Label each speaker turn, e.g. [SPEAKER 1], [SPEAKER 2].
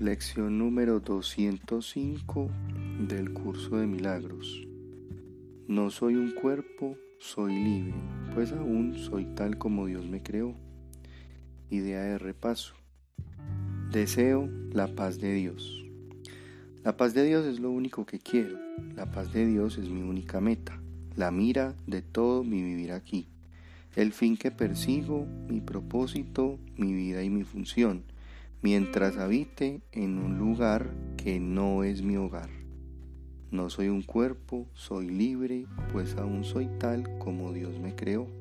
[SPEAKER 1] Lección número 205 del curso de milagros. No soy un cuerpo, soy libre, pues aún soy tal como Dios me creó. Idea de repaso. Deseo la paz de Dios. La paz de Dios es lo único que quiero. La paz de Dios es mi única meta, la mira de todo mi vivir aquí. El fin que persigo, mi propósito, mi vida y mi función mientras habite en un lugar que no es mi hogar. No soy un cuerpo, soy libre, pues aún soy tal como Dios me creó.